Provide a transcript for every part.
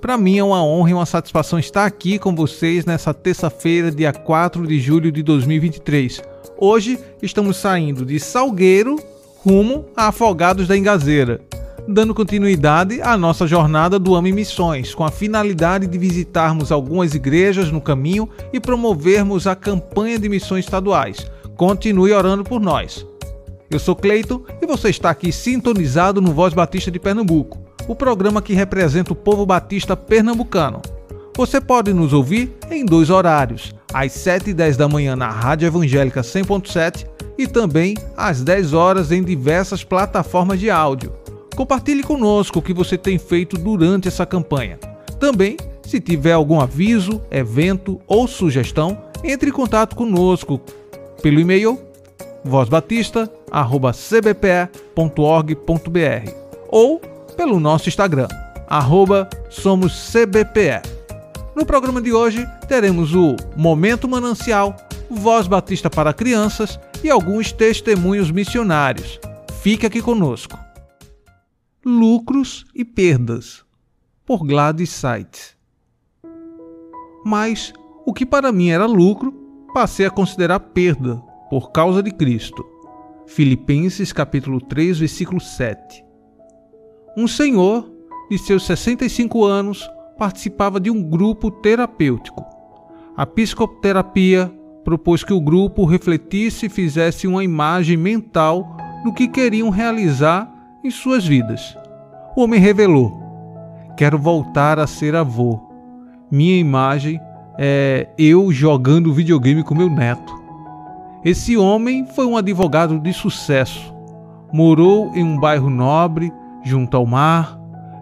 Para mim é uma honra e uma satisfação estar aqui com vocês nessa terça-feira, dia 4 de julho de 2023. Hoje estamos saindo de Salgueiro rumo a Afogados da Engazeira, dando continuidade à nossa jornada do AME Missões, com a finalidade de visitarmos algumas igrejas no caminho e promovermos a campanha de missões estaduais. Continue orando por nós. Eu sou Cleito e você está aqui sintonizado no Voz Batista de Pernambuco o programa que representa o povo batista pernambucano. Você pode nos ouvir em dois horários, às 7 e 10 da manhã na Rádio Evangélica 100.7 e também às 10 horas em diversas plataformas de áudio. Compartilhe conosco o que você tem feito durante essa campanha. Também, se tiver algum aviso, evento ou sugestão, entre em contato conosco pelo e-mail vozbatista@cbpe.org.br ou pelo nosso Instagram, SomosCBPE. No programa de hoje teremos o Momento Manancial, Voz Batista para Crianças e alguns testemunhos missionários. Fique aqui conosco. Lucros e Perdas, por Gladys Sites. Mas o que para mim era lucro, passei a considerar perda por causa de Cristo. Filipenses capítulo 3, versículo 7. Um senhor de seus 65 anos participava de um grupo terapêutico. A psicoterapia propôs que o grupo refletisse e fizesse uma imagem mental do que queriam realizar em suas vidas. O homem revelou: Quero voltar a ser avô. Minha imagem é eu jogando videogame com meu neto. Esse homem foi um advogado de sucesso. Morou em um bairro nobre junto ao mar,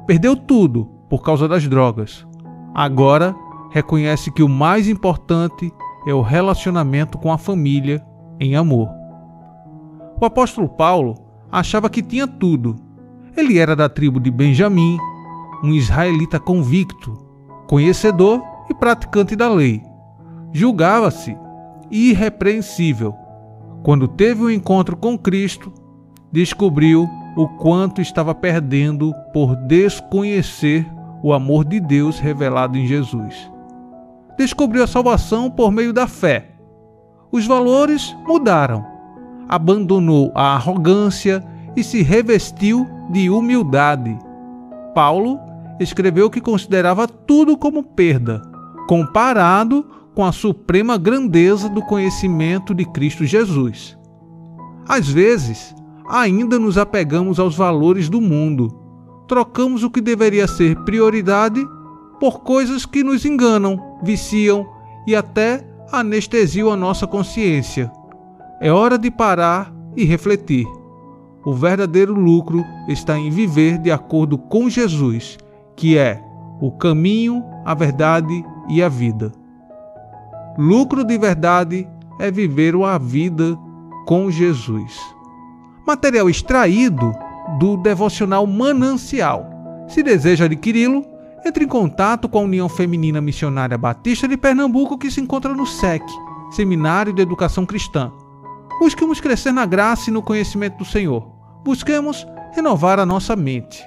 perdeu tudo por causa das drogas. Agora reconhece que o mais importante é o relacionamento com a família em amor. O apóstolo Paulo achava que tinha tudo. Ele era da tribo de Benjamim, um israelita convicto, conhecedor e praticante da lei. Julgava-se irrepreensível. Quando teve o um encontro com Cristo, descobriu o quanto estava perdendo por desconhecer o amor de Deus revelado em Jesus. Descobriu a salvação por meio da fé. Os valores mudaram. Abandonou a arrogância e se revestiu de humildade. Paulo escreveu que considerava tudo como perda, comparado com a suprema grandeza do conhecimento de Cristo Jesus. Às vezes, ainda nos apegamos aos valores do mundo. Trocamos o que deveria ser prioridade por coisas que nos enganam, viciam e até anestesiam a nossa consciência. É hora de parar e refletir. O verdadeiro lucro está em viver de acordo com Jesus, que é o caminho, a verdade e a vida. Lucro de verdade é viver a vida com Jesus material extraído do devocional Manancial. Se deseja adquiri-lo, entre em contato com a União Feminina Missionária Batista de Pernambuco, que se encontra no SEC, Seminário de Educação Cristã. Busquemos crescer na graça e no conhecimento do Senhor. Busquemos renovar a nossa mente.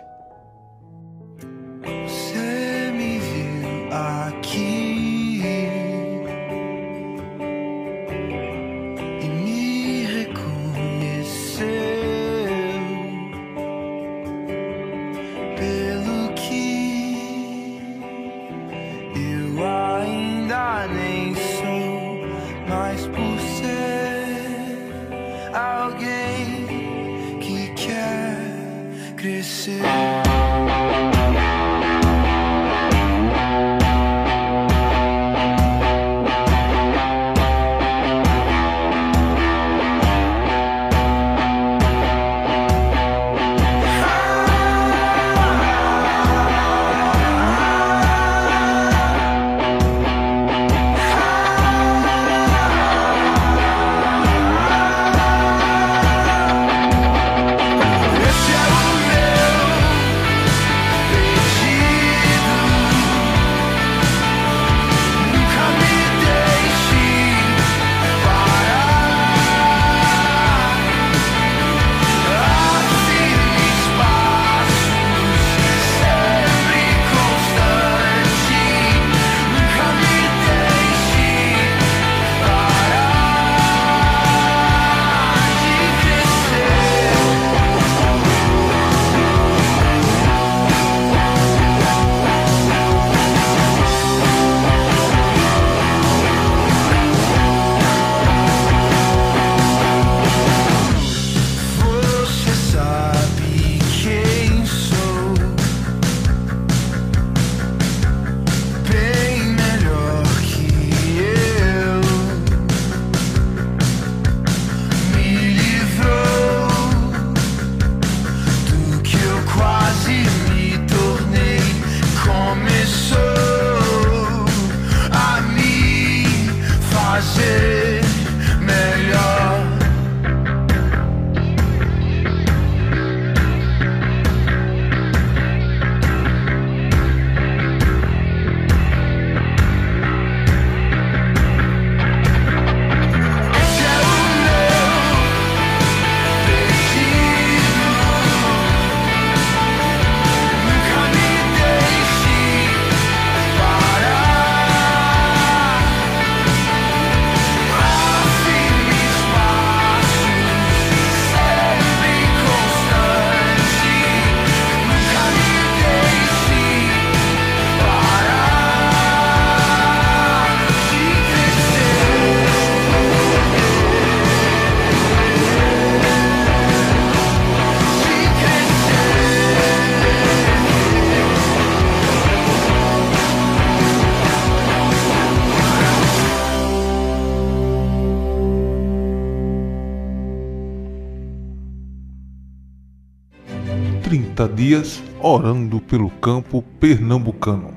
Dias orando pelo campo pernambucano.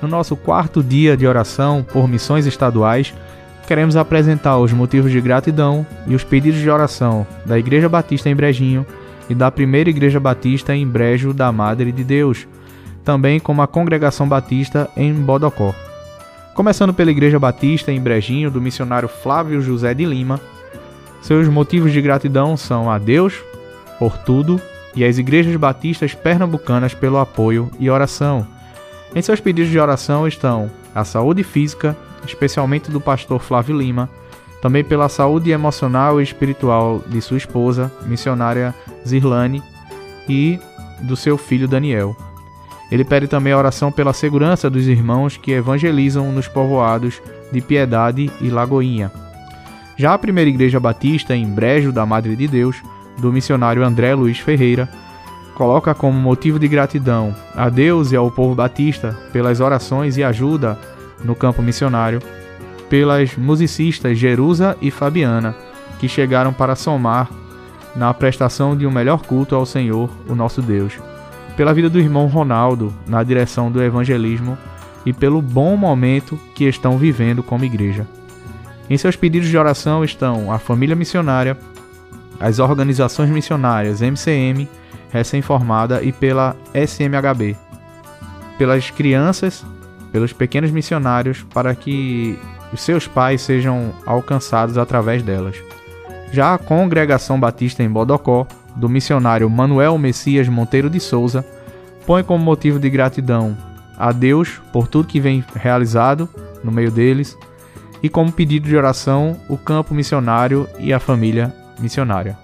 No nosso quarto dia de oração por missões estaduais, queremos apresentar os motivos de gratidão e os pedidos de oração da Igreja Batista em Brejinho e da Primeira Igreja Batista em Brejo da Madre de Deus, também como a Congregação Batista em Bodocó. Começando pela Igreja Batista em Brejinho do missionário Flávio José de Lima, seus motivos de gratidão são a Deus por tudo e às igrejas batistas pernambucanas pelo apoio e oração. Em seus pedidos de oração estão a saúde física, especialmente do pastor Flávio Lima, também pela saúde emocional e espiritual de sua esposa, missionária Zirlane, e do seu filho Daniel. Ele pede também a oração pela segurança dos irmãos que evangelizam nos povoados de Piedade e Lagoinha. Já a primeira igreja batista em Brejo da Madre de Deus, do missionário André Luiz Ferreira, coloca como motivo de gratidão a Deus e ao povo batista pelas orações e ajuda no campo missionário, pelas musicistas Jerusa e Fabiana, que chegaram para somar na prestação de um melhor culto ao Senhor, o nosso Deus, pela vida do irmão Ronaldo na direção do evangelismo e pelo bom momento que estão vivendo como igreja. Em seus pedidos de oração estão a família missionária, as organizações missionárias MCM, recém-formada, e pela SMHB, pelas crianças, pelos pequenos missionários, para que os seus pais sejam alcançados através delas. Já a Congregação Batista em Bodocó, do missionário Manuel Messias Monteiro de Souza, põe como motivo de gratidão a Deus por tudo que vem realizado no meio deles e como pedido de oração o campo missionário e a família missionária.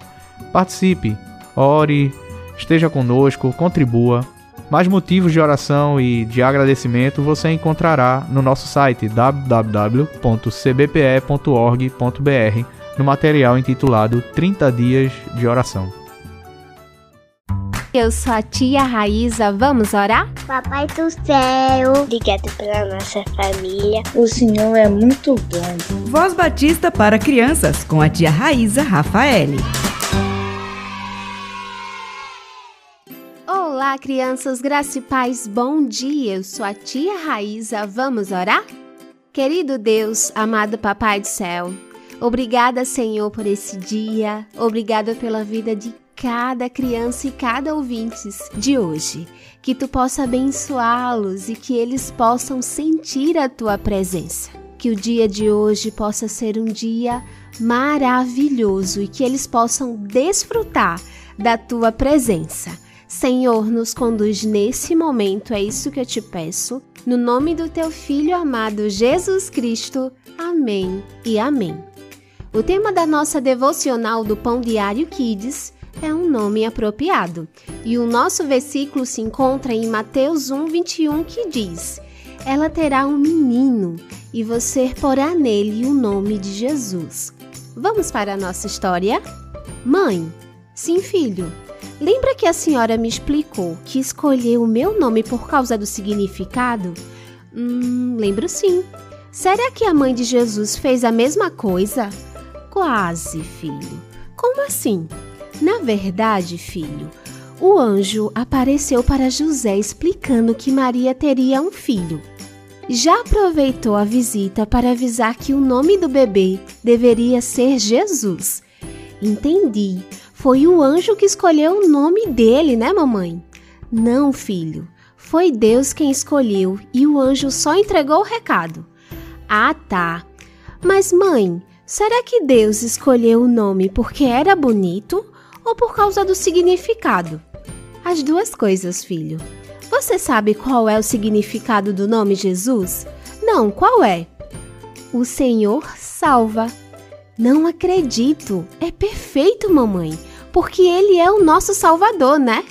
Participe, ore, esteja conosco, contribua. Mais motivos de oração e de agradecimento você encontrará no nosso site www.cbpe.org.br no material intitulado 30 Dias de Oração. Eu sou a tia Raíza, vamos orar? Papai do céu, obrigado pela nossa família. O Senhor é muito bom. Voz Batista para crianças com a tia Raíza Rafaele. Olá, crianças, graça e paz, bom dia. Eu sou a tia Raíza, vamos orar? Querido Deus, amado Papai do céu, obrigada, Senhor, por esse dia. Obrigada pela vida de cada criança e cada ouvintes de hoje. Que tu possa abençoá-los e que eles possam sentir a tua presença. Que o dia de hoje possa ser um dia maravilhoso e que eles possam desfrutar da tua presença. Senhor, nos conduz nesse momento, é isso que eu te peço. No nome do teu filho amado Jesus Cristo. Amém e amém. O tema da nossa devocional do Pão Diário Kids é um nome apropriado. E o nosso versículo se encontra em Mateus 1, 21, que diz: Ela terá um menino e você porá nele o nome de Jesus. Vamos para a nossa história? Mãe, sim, filho. Lembra que a senhora me explicou que escolheu o meu nome por causa do significado? Hum, lembro sim. Será que a mãe de Jesus fez a mesma coisa? Quase, filho. Como assim? Na verdade, filho, o anjo apareceu para José explicando que Maria teria um filho. já aproveitou a visita para avisar que o nome do bebê deveria ser Jesus. Entendi. Foi o anjo que escolheu o nome dele, né, mamãe? Não, filho. Foi Deus quem escolheu e o anjo só entregou o recado. Ah, tá. Mas, mãe, será que Deus escolheu o nome porque era bonito ou por causa do significado? As duas coisas, filho. Você sabe qual é o significado do nome Jesus? Não, qual é? O Senhor salva. Não acredito. É perfeito, mamãe, porque ele é o nosso Salvador, né?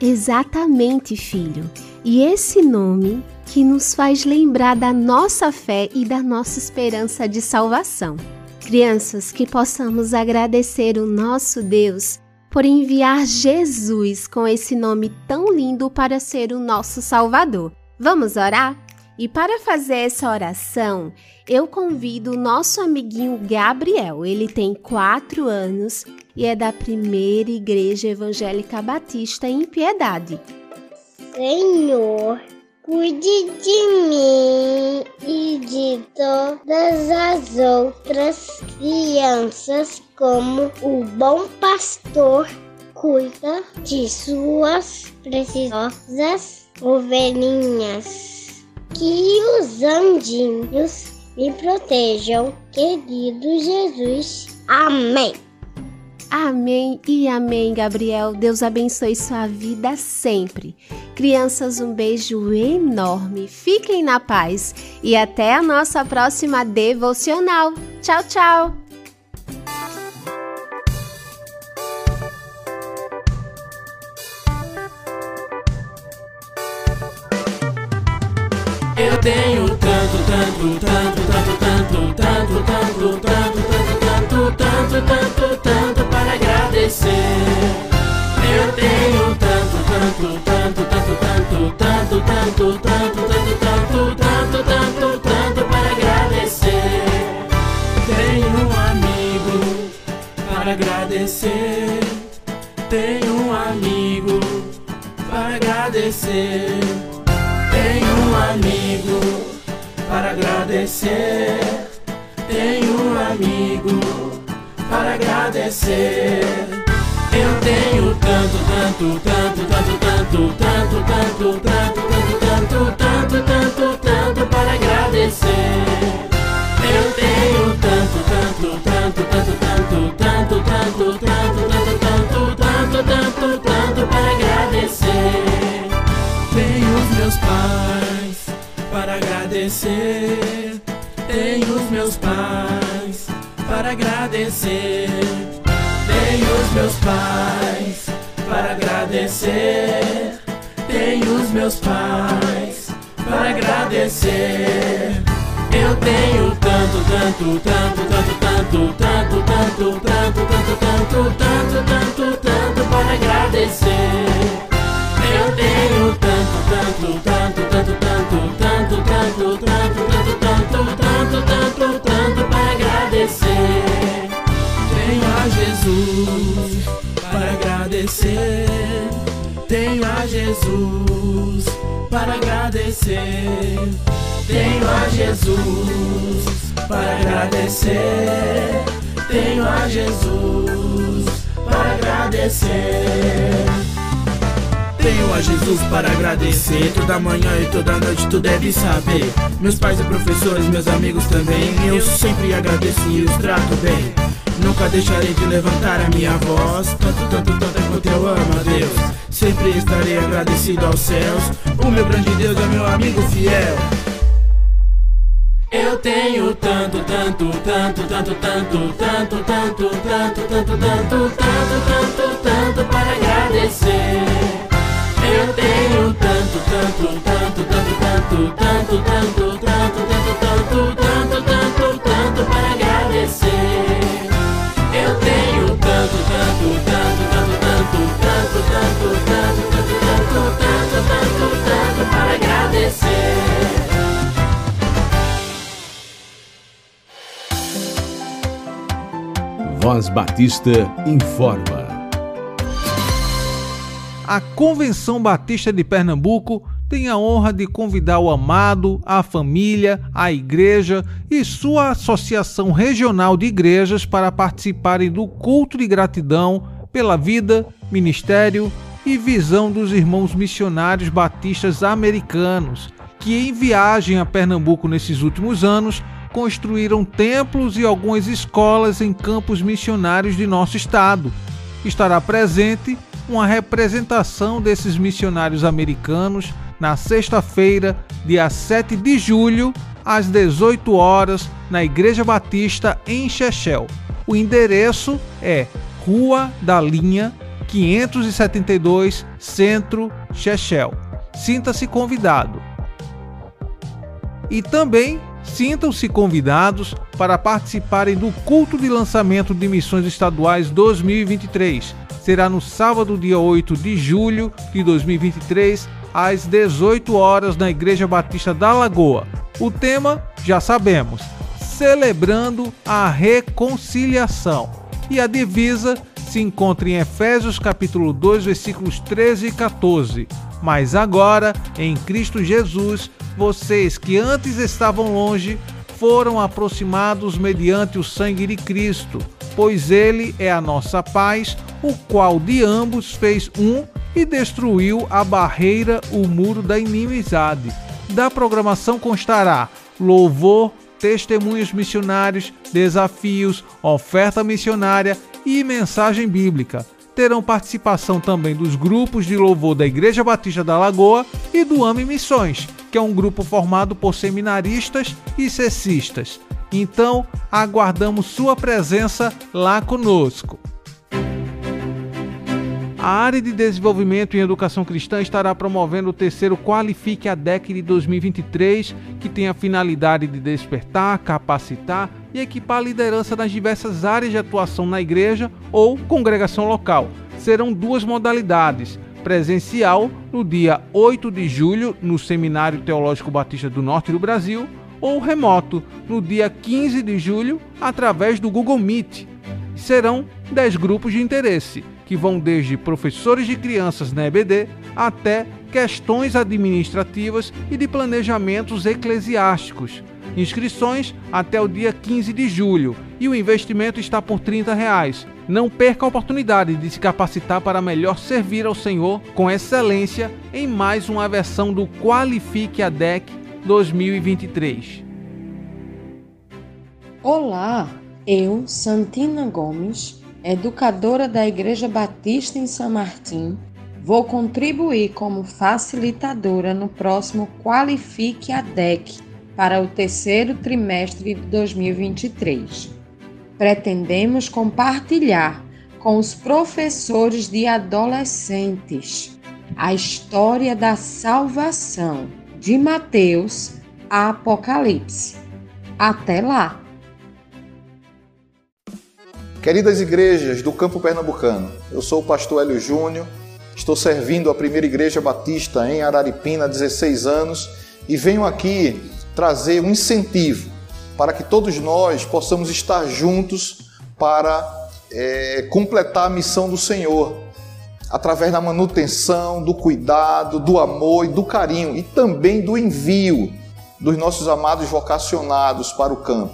Exatamente, filho. E esse nome que nos faz lembrar da nossa fé e da nossa esperança de salvação. Crianças, que possamos agradecer o nosso Deus por enviar Jesus com esse nome tão lindo para ser o nosso Salvador. Vamos orar? E para fazer essa oração, eu convido o nosso amiguinho Gabriel. Ele tem quatro anos e é da primeira Igreja Evangélica Batista em Piedade. Senhor, cuide de mim e de todas as outras crianças, como o bom pastor cuida de suas preciosas ovelhinhas. Que os anjinhos me protejam, querido Jesus. Amém. Amém e amém, Gabriel. Deus abençoe sua vida sempre. Crianças, um beijo enorme. Fiquem na paz e até a nossa próxima devocional. Tchau, tchau. Eu tenho tanto, tanto, tanto, tanto, tanto, tanto, tanto, tanto, tanto, tanto, tanto, tanto, Eu tenho tanto, tanto, tanto, tanto, tanto, tanto, tanto, tanto, tanto, tanto, tanto, tanto, tanto para agradecer. Tenho um amigo para agradecer. Tenho um amigo para agradecer. Tenho um amigo para agradecer. Tenho um amigo para agradecer. Tanto, tanto, tanto, tanto, tanto, tanto, tanto, tanto, tanto, tanto, tanto, tanto, para agradecer. Eu tenho tanto, tanto, tanto, tanto, tanto, tanto, tanto, tanto, tanto, tanto, tanto, tanto, tanto para agradecer. Tenho os meus pais para agradecer. Tenho os meus pais para agradecer. Tenho os meus pais Tenho os meus pais para agradecer. Eu tenho tanto, tanto, tanto, tanto, tanto, tanto, tanto, tanto, tanto, tanto, tanto, tanto, tanto para agradecer. Eu tenho tanto, tanto, tanto, tanto, tanto, tanto, tanto, tanto, tanto, tanto, tanto, tanto, tanto para agradecer. Tenho a Jesus para agradecer. Tenho a Jesus para agradecer. Tenho a Jesus para agradecer. Tenho a Jesus para agradecer. Tenho a Jesus para agradecer Toda manhã e toda noite tu deve saber Meus pais e professores, meus amigos também Eu sempre agradeço e os trato bem Nunca deixarei de levantar a minha voz Tanto, tanto, tanto quanto eu amo a Deus Sempre estarei agradecido aos céus O meu grande Deus é meu amigo fiel eu tenho tanto, tanto, tanto, tanto, tanto, tanto, tanto, tanto, tanto, tanto, tanto, tanto, tanto para agradecer. Eu tenho tanto, tanto, tanto, tanto, tanto, tanto, tanto, tanto, tanto, tanto, tanto, tanto, tanto para agradecer. Voz Batista informa. A Convenção Batista de Pernambuco tem a honra de convidar o amado, a família, a igreja e sua associação regional de igrejas para participarem do culto de gratidão pela vida, ministério e visão dos irmãos missionários batistas americanos, que em viagem a Pernambuco nesses últimos anos construíram templos e algumas escolas em campos missionários de nosso estado. Estará presente uma representação desses missionários americanos na sexta-feira, dia 7 de julho, às 18 horas, na Igreja Batista em Chechel. O endereço é Rua da Linha 572, Centro, Chechel. Sinta-se convidado. E também sintam-se convidados para participarem do culto de lançamento de missões estaduais 2023. Será no sábado, dia 8 de julho de 2023, às 18 horas na Igreja Batista da Lagoa. O tema, já sabemos, celebrando a reconciliação. E a divisa se encontra em Efésios capítulo 2, versículos 13 e 14. Mas agora, em Cristo Jesus, vocês que antes estavam longe, foram aproximados mediante o sangue de Cristo, pois ele é a nossa paz, o qual de ambos fez um e destruiu a barreira, o muro da inimizade. Da programação constará louvor, testemunhos missionários, desafios, oferta missionária e mensagem bíblica. Terão participação também dos grupos de louvor da Igreja Batista da Lagoa e do AME Missões, que é um grupo formado por seminaristas e cessistas. Então, aguardamos sua presença lá conosco. A área de desenvolvimento em educação cristã estará promovendo o terceiro Qualifique a DEC de 2023, que tem a finalidade de despertar, capacitar e equipar a liderança nas diversas áreas de atuação na igreja ou congregação local. Serão duas modalidades: presencial no dia 8 de julho no Seminário Teológico Batista do Norte do Brasil, ou remoto no dia 15 de julho através do Google Meet. Serão 10 grupos de interesse que vão desde professores de crianças na EBD até questões administrativas e de planejamentos eclesiásticos. Inscrições até o dia 15 de julho e o investimento está por 30 reais. Não perca a oportunidade de se capacitar para melhor servir ao Senhor com excelência em mais uma versão do Qualifique a DEC 2023. Olá, eu, Santina Gomes, educadora da Igreja Batista em São Martim, vou contribuir como facilitadora no próximo Qualifique a DEC para o terceiro trimestre de 2023. Pretendemos compartilhar com os professores de adolescentes a história da salvação de Mateus a Apocalipse. Até lá! Queridas igrejas do campo pernambucano, eu sou o pastor Hélio Júnior, estou servindo a primeira igreja batista em Araripina há 16 anos e venho aqui trazer um incentivo para que todos nós possamos estar juntos para é, completar a missão do Senhor, através da manutenção, do cuidado, do amor e do carinho e também do envio dos nossos amados vocacionados para o campo.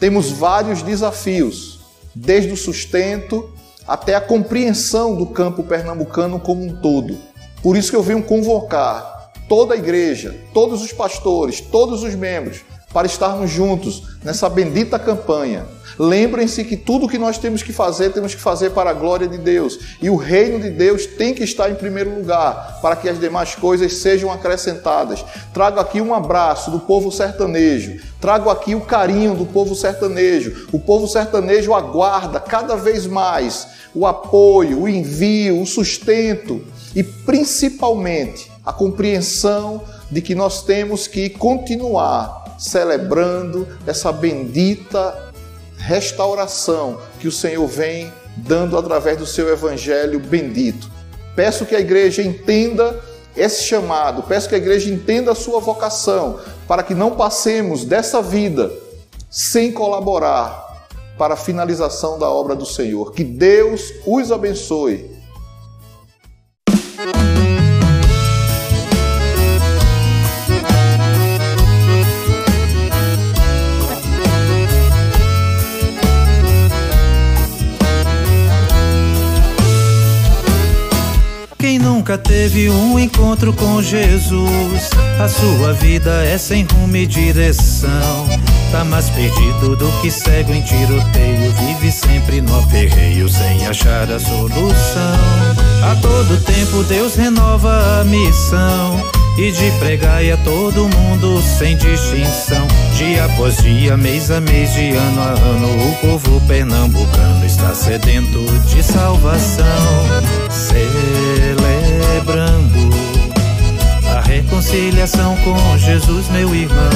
Temos vários desafios desde o sustento até a compreensão do campo pernambucano como um todo. Por isso que eu venho convocar toda a igreja, todos os pastores, todos os membros, para estarmos juntos nessa bendita campanha Lembrem-se que tudo que nós temos que fazer, temos que fazer para a glória de Deus. E o reino de Deus tem que estar em primeiro lugar, para que as demais coisas sejam acrescentadas. Trago aqui um abraço do povo sertanejo. Trago aqui o carinho do povo sertanejo. O povo sertanejo aguarda cada vez mais o apoio, o envio, o sustento e principalmente a compreensão de que nós temos que continuar celebrando essa bendita restauração que o Senhor vem dando através do seu evangelho bendito. Peço que a igreja entenda esse chamado, peço que a igreja entenda a sua vocação, para que não passemos dessa vida sem colaborar para a finalização da obra do Senhor. Que Deus os abençoe nunca teve um encontro com Jesus, a sua vida é sem rumo e direção. Tá mais perdido do que cego em tiroteio, vive sempre no aperreio sem achar a solução. A todo tempo Deus renova a missão e de pregar a todo mundo sem distinção. Dia após dia, mês a mês, de ano a ano, o povo pernambucano está sedento de salvação, celebrando a reconciliação com Jesus, meu irmão.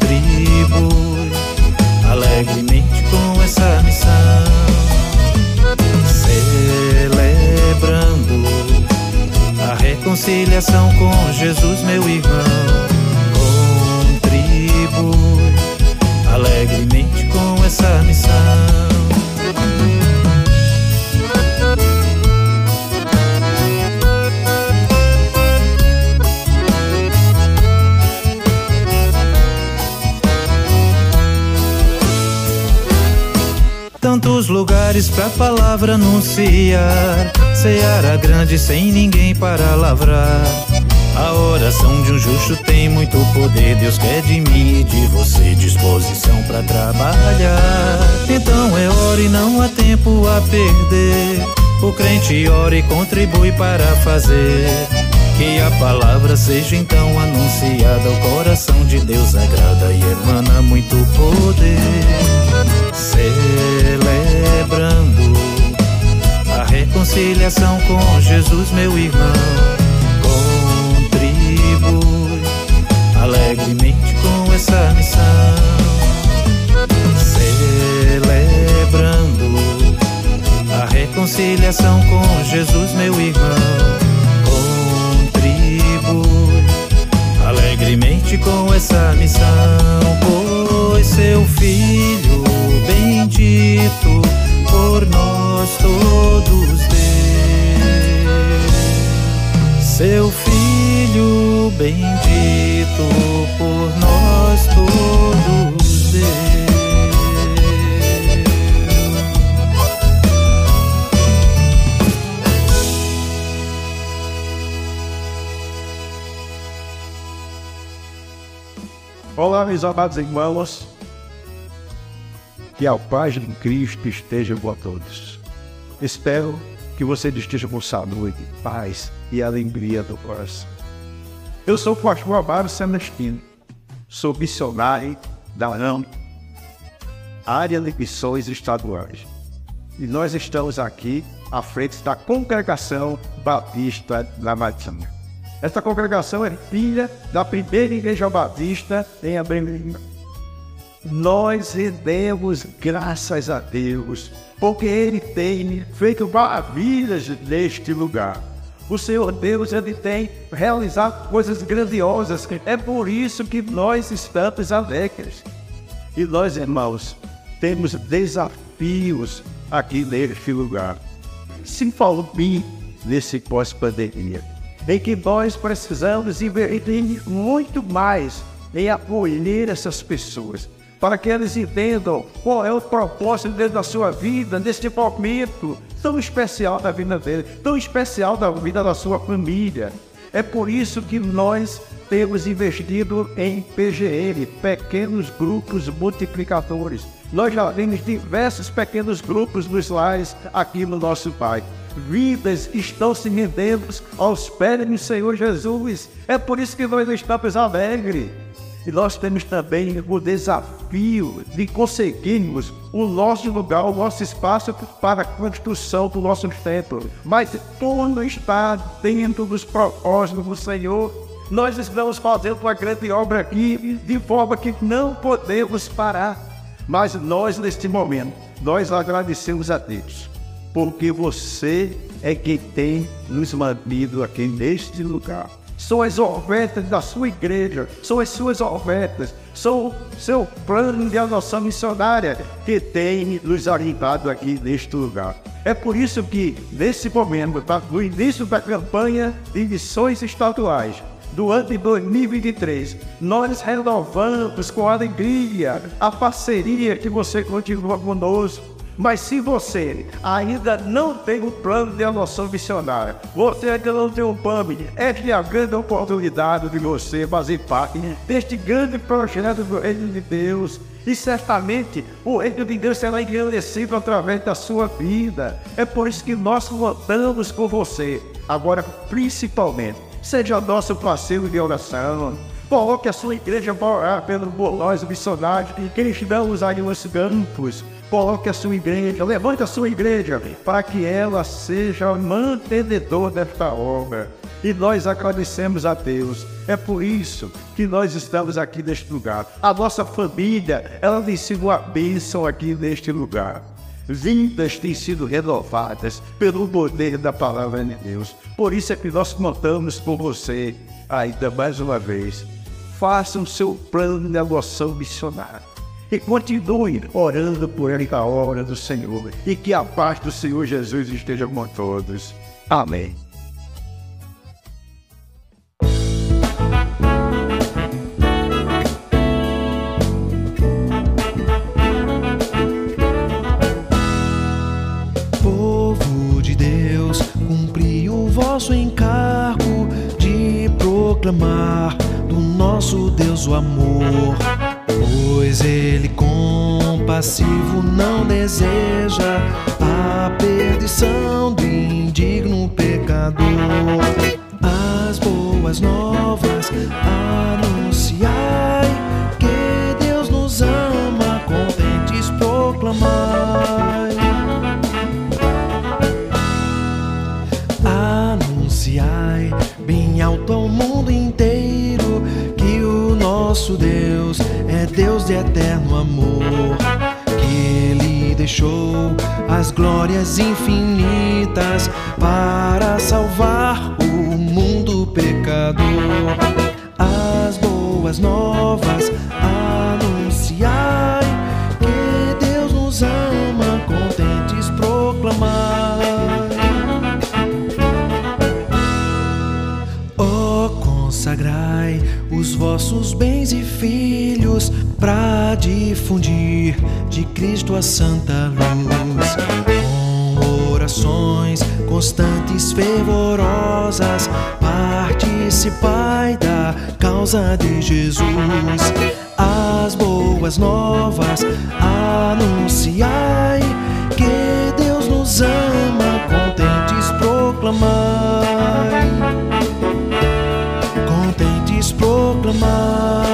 Contribui alegremente com essa missão, celebrando a reconciliação com Jesus, meu irmão contribui alegremente com essa missão. Tantos lugares pra palavra anunciar, seara grande sem ninguém para lavrar. A oração de um justo tem muito poder. Deus quer de mim e de você disposição para trabalhar. Então é hora e não há tempo a perder. O crente ora e contribui para fazer. Que a palavra seja então anunciada. O coração de Deus agrada e emana muito poder. Celebrando a reconciliação com Jesus, meu irmão contribui alegremente com essa missão, celebrando a reconciliação com Jesus, meu irmão. Com essa missão, pois seu Filho bendito por nós todos deu. Seu Filho bendito por nós todos meus amados irmãos. Que a paz de Cristo esteja com todos. Espero que você esteja com saúde, paz e alegria do coração. Eu sou o pastor Amaro Celestino, sou missionário da AM, área de missões estaduais. E nós estamos aqui à frente da Congregação Batista da Matinha. Esta congregação é filha da primeira igreja batista em Abreu. Nós rendemos graças a Deus, porque Ele tem feito maravilhas neste lugar. O Senhor Deus ele tem realizado coisas grandiosas. É por isso que nós estamos alegres. E nós, irmãos, temos desafios aqui neste lugar. Se falou bem nesse pós-pandemia, em que nós precisamos investir muito mais em acolher essas pessoas, para que eles entendam qual é o propósito dentro da sua vida, neste momento tão especial da vida dele, tão especial da vida da sua família. É por isso que nós temos investido em PGM, pequenos grupos multiplicadores. Nós já temos diversos pequenos grupos nos lares aqui no nosso Pai. Vidas estão se rendendo aos pés do Senhor Jesus. É por isso que nós estamos alegres. E nós temos também o desafio de conseguirmos o nosso lugar, o nosso espaço para a construção do nosso templo. Mas tudo está dentro dos propósitos do Senhor. Nós estamos fazendo uma grande obra aqui, de forma que não podemos parar. Mas nós, neste momento, nós agradecemos a Deus, porque você é quem tem nos mantido aqui neste lugar são as ofertas da sua igreja, são as suas ofertas, são o seu plano de adoção missionária que tem nos orientado aqui neste lugar. É por isso que, nesse momento, no início da campanha de missões estaduais, do ano de 2023, nós renovamos com alegria a parceria que você continua conosco Mas se você ainda não tem um plano de adoção missionária, você ainda não tem um esta é a grande oportunidade de você fazer parte deste grande projeto do Reino de Deus. E certamente o reino de Deus será engrandecido através da sua vida. É por isso que nós contamos com você. Agora, principalmente, seja nosso parceiro de oração. Coloque a sua igreja para orar pelo nós missionários que estamos aí nos campos. Coloque a sua igreja, levante a sua igreja para que ela seja mantenedor desta obra. E nós agradecemos a Deus. É por isso que nós estamos aqui neste lugar. A nossa família, ela tem sido uma bênção aqui neste lugar. Vidas têm sido renovadas pelo poder da palavra de Deus. Por isso é que nós contamos com você ainda mais uma vez. Faça o seu plano de adoção missionária e continue orando por esta obra do Senhor e que a paz do Senhor Jesus esteja com todos. Amém. Povo de Deus, cumpri o vosso encargo de proclamar do nosso Deus o amor Pois ele compassivo não deseja a perdição do indigno pecador. As boas novas as glórias infinitas para salvar o mundo pecador. As boas novas anunciai que Deus nos ama, contentes proclamar. Oh, consagrai os vossos bens e filhos para difundir de Cristo a santa luz. Constantes, fervorosas, participai da causa de Jesus. As boas novas anunciai que Deus nos ama, contentes proclamai. Contentes proclamar.